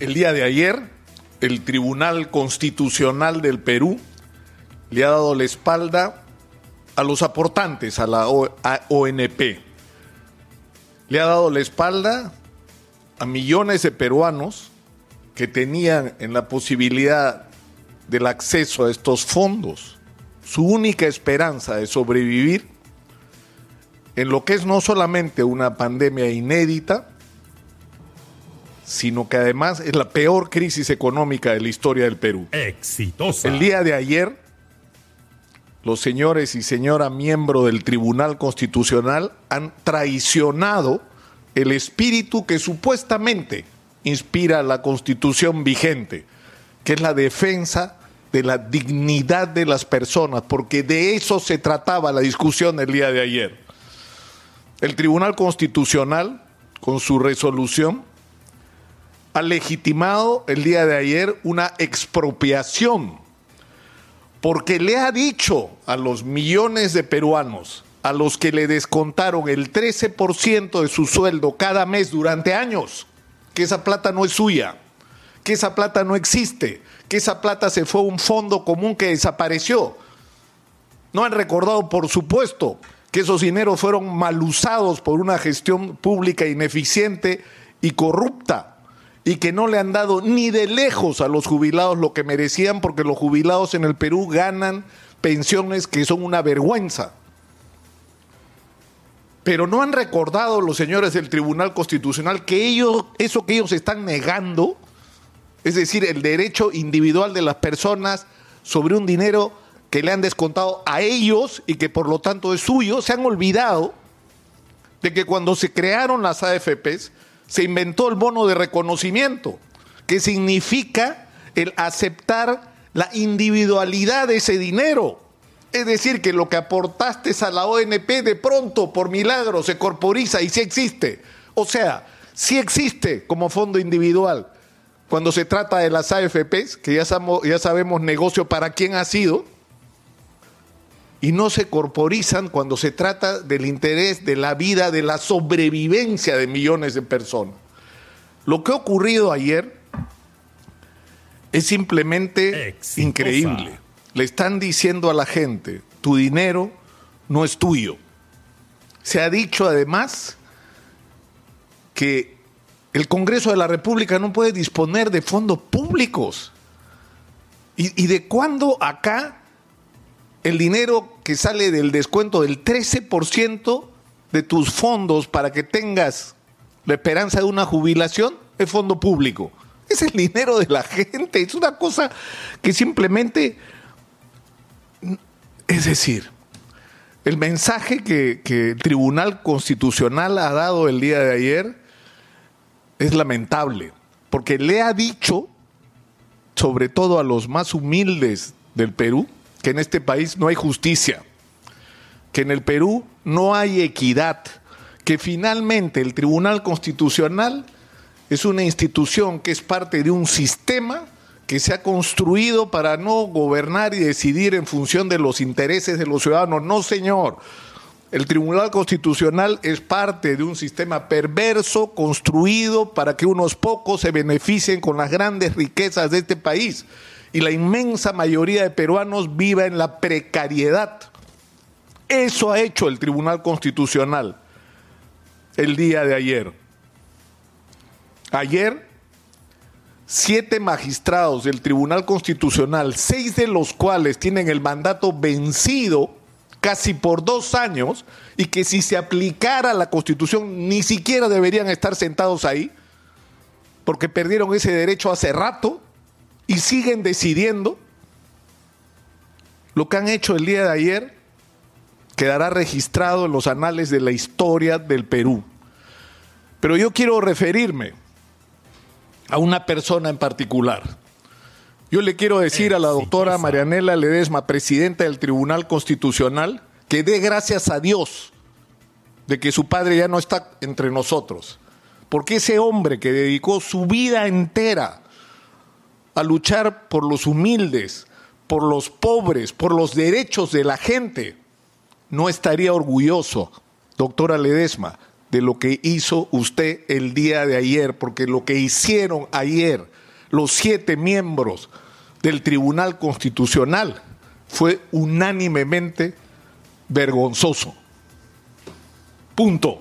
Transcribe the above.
El día de ayer, el Tribunal Constitucional del Perú le ha dado la espalda a los aportantes a la ONP. Le ha dado la espalda a millones de peruanos que tenían en la posibilidad del acceso a estos fondos su única esperanza de sobrevivir en lo que es no solamente una pandemia inédita, sino que además es la peor crisis económica de la historia del Perú. Exitosa. El día de ayer, los señores y señora miembro del Tribunal Constitucional han traicionado el espíritu que supuestamente inspira la constitución vigente, que es la defensa de la dignidad de las personas, porque de eso se trataba la discusión del día de ayer. El Tribunal Constitucional, con su resolución, ha legitimado el día de ayer una expropiación, porque le ha dicho a los millones de peruanos a los que le descontaron el 13% de su sueldo cada mes durante años, que esa plata no es suya, que esa plata no existe, que esa plata se fue a un fondo común que desapareció. No han recordado, por supuesto, que esos dineros fueron mal usados por una gestión pública ineficiente y corrupta y que no le han dado ni de lejos a los jubilados lo que merecían porque los jubilados en el Perú ganan pensiones que son una vergüenza. Pero no han recordado los señores del Tribunal Constitucional que ellos, eso que ellos están negando, es decir, el derecho individual de las personas sobre un dinero que le han descontado a ellos y que por lo tanto es suyo, se han olvidado de que cuando se crearon las AFPs, se inventó el bono de reconocimiento, que significa el aceptar la individualidad de ese dinero. Es decir, que lo que aportaste a la ONP de pronto, por milagro, se corporiza y sí existe. O sea, sí existe como fondo individual. Cuando se trata de las AFPs, que ya sabemos, ya sabemos negocio para quién ha sido, y no se corporizan cuando se trata del interés de la vida, de la sobrevivencia de millones de personas. Lo que ha ocurrido ayer es simplemente Exitosa. increíble. Le están diciendo a la gente, tu dinero no es tuyo. Se ha dicho además que el Congreso de la República no puede disponer de fondos públicos. ¿Y, y de cuándo acá el dinero que sale del descuento del 13% de tus fondos para que tengas la esperanza de una jubilación es fondo público. Es el dinero de la gente. Es una cosa que simplemente... Es decir, el mensaje que, que el Tribunal Constitucional ha dado el día de ayer es lamentable, porque le ha dicho, sobre todo a los más humildes del Perú, que en este país no hay justicia, que en el Perú no hay equidad, que finalmente el Tribunal Constitucional es una institución que es parte de un sistema que se ha construido para no gobernar y decidir en función de los intereses de los ciudadanos. No, señor. El Tribunal Constitucional es parte de un sistema perverso construido para que unos pocos se beneficien con las grandes riquezas de este país y la inmensa mayoría de peruanos viva en la precariedad. Eso ha hecho el Tribunal Constitucional el día de ayer. Ayer, siete magistrados del Tribunal Constitucional, seis de los cuales tienen el mandato vencido casi por dos años y que si se aplicara la Constitución ni siquiera deberían estar sentados ahí, porque perdieron ese derecho hace rato y siguen decidiendo, lo que han hecho el día de ayer quedará registrado en los anales de la historia del Perú. Pero yo quiero referirme a una persona en particular. Yo le quiero decir a la doctora. Marianela Ledesma, presidenta del Tribunal Constitucional, que dé gracias a Dios de que su padre ya no está entre nosotros. Porque ese hombre que dedicó su vida entera a luchar por los humildes, por los pobres, por los derechos de la gente, no estaría orgulloso, doctora Ledesma, de lo que hizo usted el día de ayer, porque lo que hicieron ayer los siete miembros del Tribunal Constitucional fue unánimemente vergonzoso. Punto.